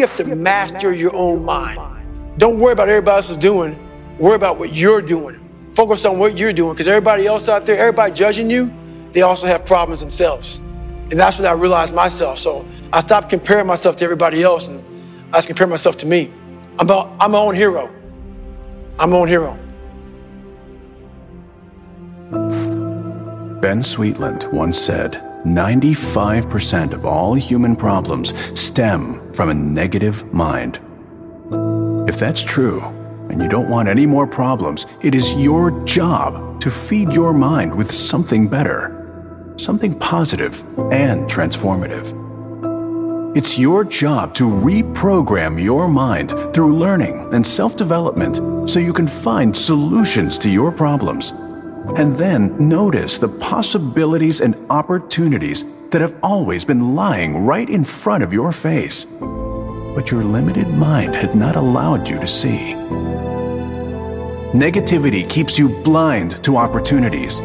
You have to master your own mind. Don't worry about everybody else is doing. Worry about what you're doing. Focus on what you're doing because everybody else out there, everybody judging you, they also have problems themselves. And that's what I realized myself. So I stopped comparing myself to everybody else and I just compare myself to me. I'm, a, I'm my own hero. I'm my own hero. Ben Sweetland once said 95% of all human problems stem from a negative mind. If that's true, and you don't want any more problems, it is your job to feed your mind with something better, something positive and transformative. It's your job to reprogram your mind through learning and self development so you can find solutions to your problems. And then notice the possibilities and opportunities that have always been lying right in front of your face, but your limited mind had not allowed you to see. Negativity keeps you blind to opportunities.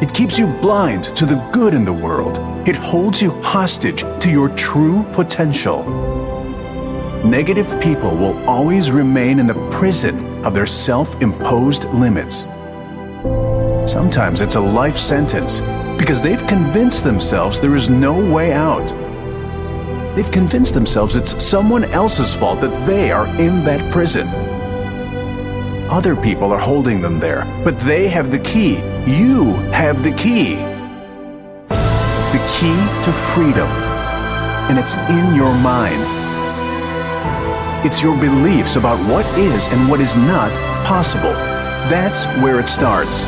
It keeps you blind to the good in the world. It holds you hostage to your true potential. Negative people will always remain in the prison of their self imposed limits. Sometimes it's a life sentence because they've convinced themselves there is no way out. They've convinced themselves it's someone else's fault that they are in that prison. Other people are holding them there, but they have the key. You have the key. The key to freedom. And it's in your mind. It's your beliefs about what is and what is not possible. That's where it starts.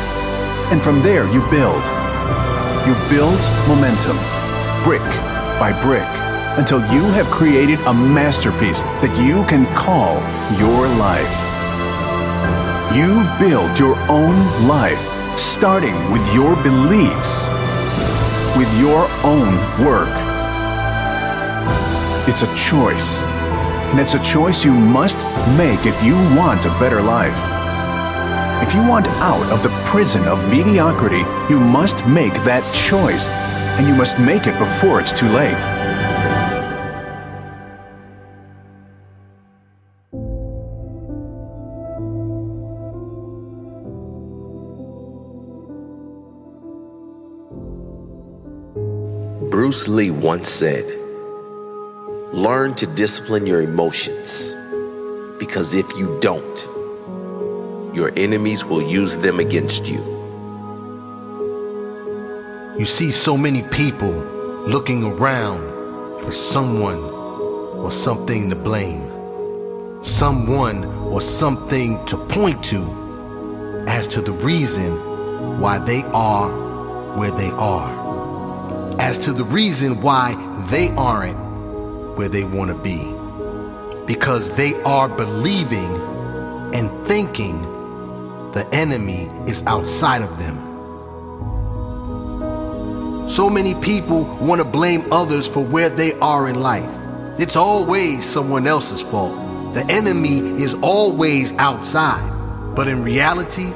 And from there, you build. You build momentum, brick by brick, until you have created a masterpiece that you can call your life. You build your own life, starting with your beliefs, with your own work. It's a choice, and it's a choice you must make if you want a better life. If you want out of the prison of mediocrity, you must make that choice, and you must make it before it's too late. Bruce Lee once said, Learn to discipline your emotions because if you don't, your enemies will use them against you. You see so many people looking around for someone or something to blame, someone or something to point to as to the reason why they are where they are as to the reason why they aren't where they want to be. Because they are believing and thinking the enemy is outside of them. So many people want to blame others for where they are in life. It's always someone else's fault. The enemy is always outside. But in reality,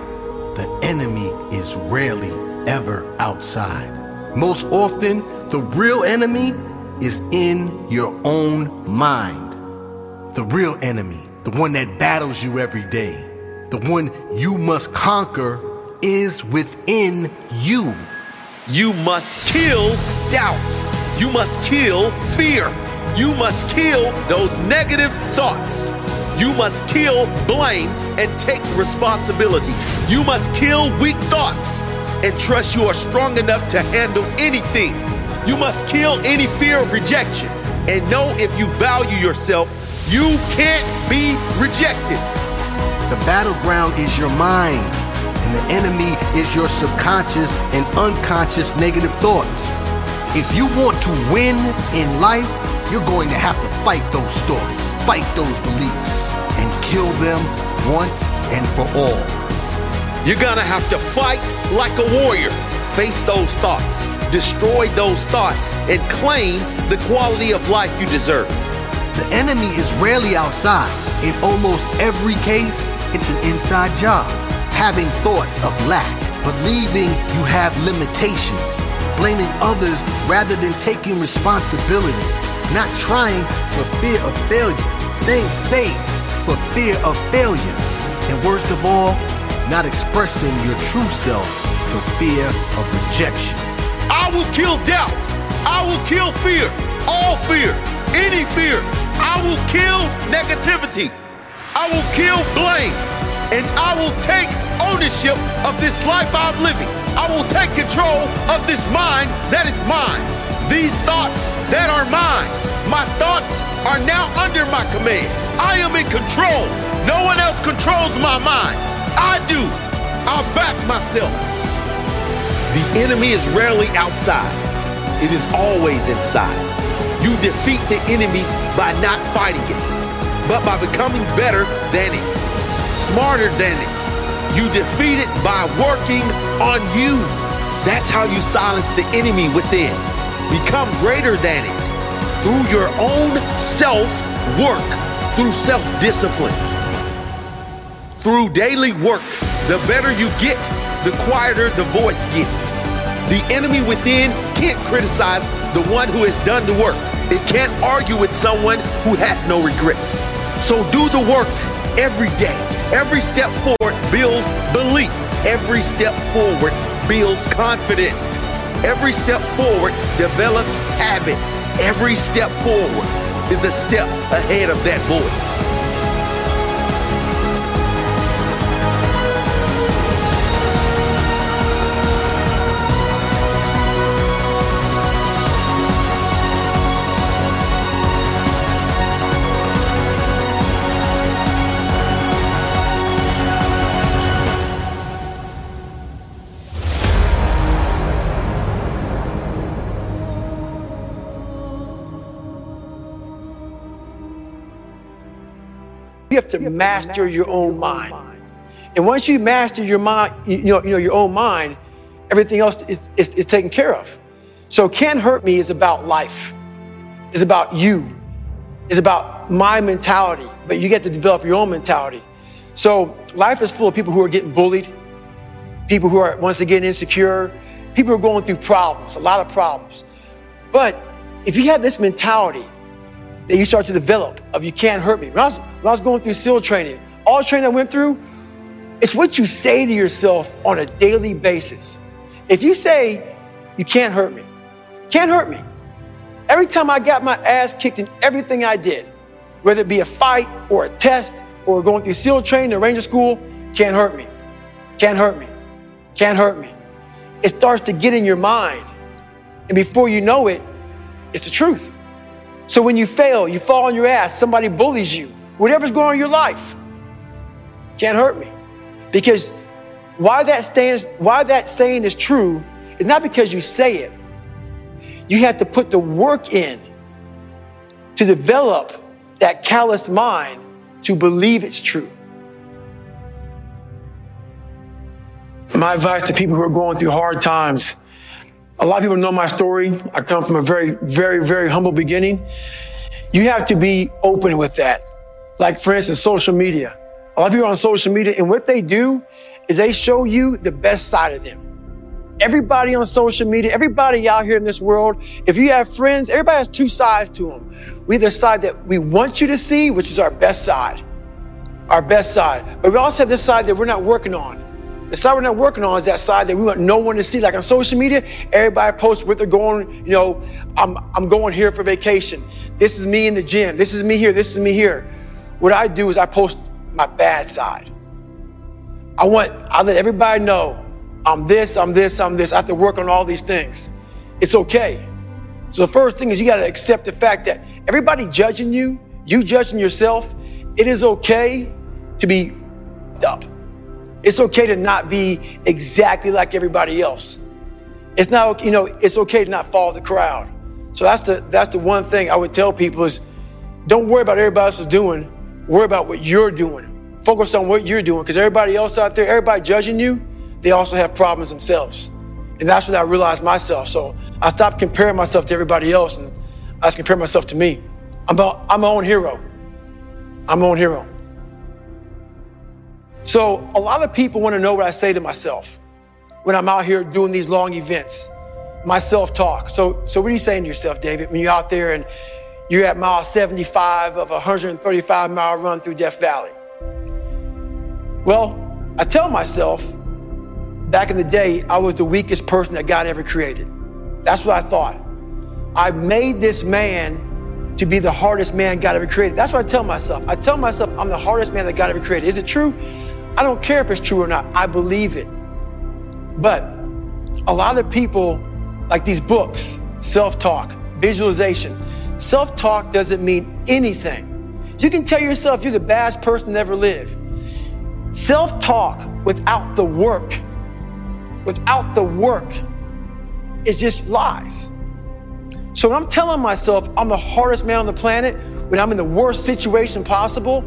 the enemy is rarely ever outside. Most often, the real enemy is in your own mind. The real enemy, the one that battles you every day, the one you must conquer, is within you. You must kill doubt. You must kill fear. You must kill those negative thoughts. You must kill blame and take responsibility. You must kill weak thoughts and trust you are strong enough to handle anything. You must kill any fear of rejection and know if you value yourself, you can't be rejected. The battleground is your mind, and the enemy is your subconscious and unconscious negative thoughts. If you want to win in life, you're going to have to fight those thoughts, fight those beliefs, and kill them once and for all. You're gonna have to fight like a warrior. Face those thoughts, destroy those thoughts, and claim the quality of life you deserve. The enemy is rarely outside. In almost every case, it's an inside job. Having thoughts of lack, believing you have limitations, blaming others rather than taking responsibility, not trying for fear of failure, staying safe for fear of failure, and worst of all, not expressing your true self for fear of rejection. I will kill doubt. I will kill fear. All fear. Any fear. I will kill negativity. I will kill blame. And I will take ownership of this life I'm living. I will take control of this mind that is mine. These thoughts that are mine. My thoughts are now under my command. I am in control. No one else controls my mind. I do. I'll back myself. The enemy is rarely outside. It is always inside. You defeat the enemy by not fighting it, but by becoming better than it, smarter than it. You defeat it by working on you. That's how you silence the enemy within. Become greater than it through your own self work, through self discipline. Through daily work, the better you get, the quieter the voice gets. The enemy within can't criticize the one who has done the work. It can't argue with someone who has no regrets. So do the work every day. Every step forward builds belief. Every step forward builds confidence. Every step forward develops habit. Every step forward is a step ahead of that voice. You have to master your own mind. And once you master your mind, you know, you know your own mind, everything else is, is, is taken care of. So can't hurt me is about life. It's about you. It's about my mentality. But you get to develop your own mentality. So life is full of people who are getting bullied, people who are once again insecure, people who are going through problems, a lot of problems. But if you have this mentality that you start to develop of you can't hurt me. When I was, when I was going through SEAL training, all training I went through, it's what you say to yourself on a daily basis. If you say, you can't hurt me, can't hurt me. Every time I got my ass kicked in everything I did, whether it be a fight or a test or going through SEAL training or Ranger School, can't hurt me, can't hurt me, can't hurt me. It starts to get in your mind. And before you know it, it's the truth. So when you fail, you fall on your ass, somebody bullies you, whatever's going on in your life, can't hurt me. Because why that stands, why that saying is true is not because you say it. You have to put the work in to develop that calloused mind to believe it's true. My advice to people who are going through hard times a lot of people know my story. I come from a very, very, very humble beginning. You have to be open with that. Like, for instance, social media. A lot of people are on social media, and what they do is they show you the best side of them. Everybody on social media, everybody out here in this world, if you have friends, everybody has two sides to them. We have the side that we want you to see, which is our best side, our best side. But we also have this side that we're not working on. The side we're not working on is that side that we want no one to see. Like on social media, everybody posts where they're going, you know, I'm, I'm going here for vacation. This is me in the gym. This is me here. This is me here. What I do is I post my bad side. I want, I let everybody know I'm this, I'm this, I'm this. I have to work on all these things. It's okay. So the first thing is you got to accept the fact that everybody judging you, you judging yourself, it is okay to be up. It's okay to not be exactly like everybody else. It's not, you know, it's okay to not follow the crowd. So that's the that's the one thing I would tell people is don't worry about everybody else is doing. Worry about what you're doing. Focus on what you're doing. Because everybody else out there, everybody judging you, they also have problems themselves. And that's what I realized myself. So I stopped comparing myself to everybody else and I was comparing myself to me. I'm, a, I'm my own hero. I'm my own hero. So a lot of people want to know what I say to myself when I'm out here doing these long events, my self-talk. So, so what are you saying to yourself, David, when you're out there and you're at mile 75 of a 135 mile run through Death Valley. Well, I tell myself, back in the day, I was the weakest person that God ever created. That's what I thought. I made this man to be the hardest man God ever created. That's what I tell myself. I tell myself I'm the hardest man that God ever created. Is it true? I don't care if it's true or not. I believe it. But a lot of people, like these books, self talk, visualization, self talk doesn't mean anything. You can tell yourself you're the best person that ever live. Self talk without the work, without the work, is just lies. So when I'm telling myself I'm the hardest man on the planet, when I'm in the worst situation possible,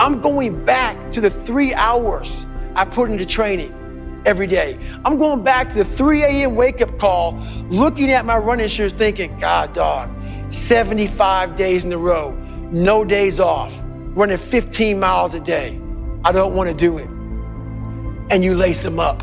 I'm going back to the three hours I put into training every day. I'm going back to the 3 a.m. wake up call, looking at my running shoes, thinking, God, dog, 75 days in a row, no days off, running 15 miles a day. I don't want to do it. And you lace them up.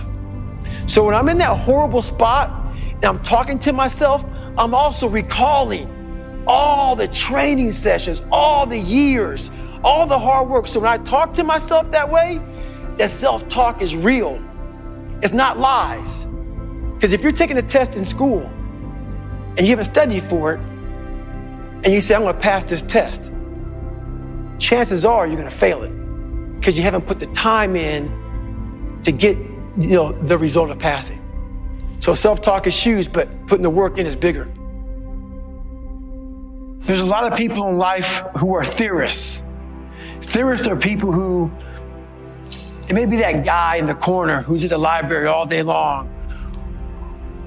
So when I'm in that horrible spot and I'm talking to myself, I'm also recalling all the training sessions, all the years, all the hard work. So when I talk to myself that way, that self talk is real. It's not lies. Because if you're taking a test in school and you haven't studied for it, and you say, I'm going to pass this test, chances are you're going to fail it because you haven't put the time in to get you know, the result of passing. So self talk is huge, but putting the work in is bigger. There's a lot of people in life who are theorists. Theorists are people who, it may be that guy in the corner who's at the library all day long,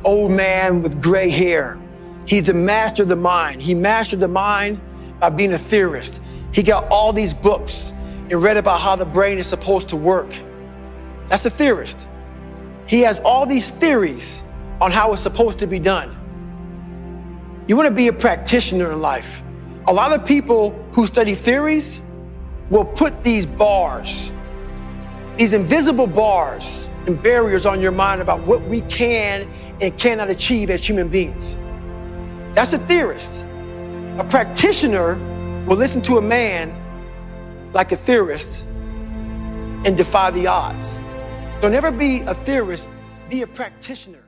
old man with gray hair. He's the master of the mind. He mastered the mind by being a theorist. He got all these books and read about how the brain is supposed to work. That's a theorist. He has all these theories on how it's supposed to be done. You want to be a practitioner in life. A lot of people who study theories will put these bars, these invisible bars and barriers on your mind about what we can and cannot achieve as human beings. That's a theorist. A practitioner will listen to a man like a theorist and defy the odds. Don't ever be a theorist, be a practitioner.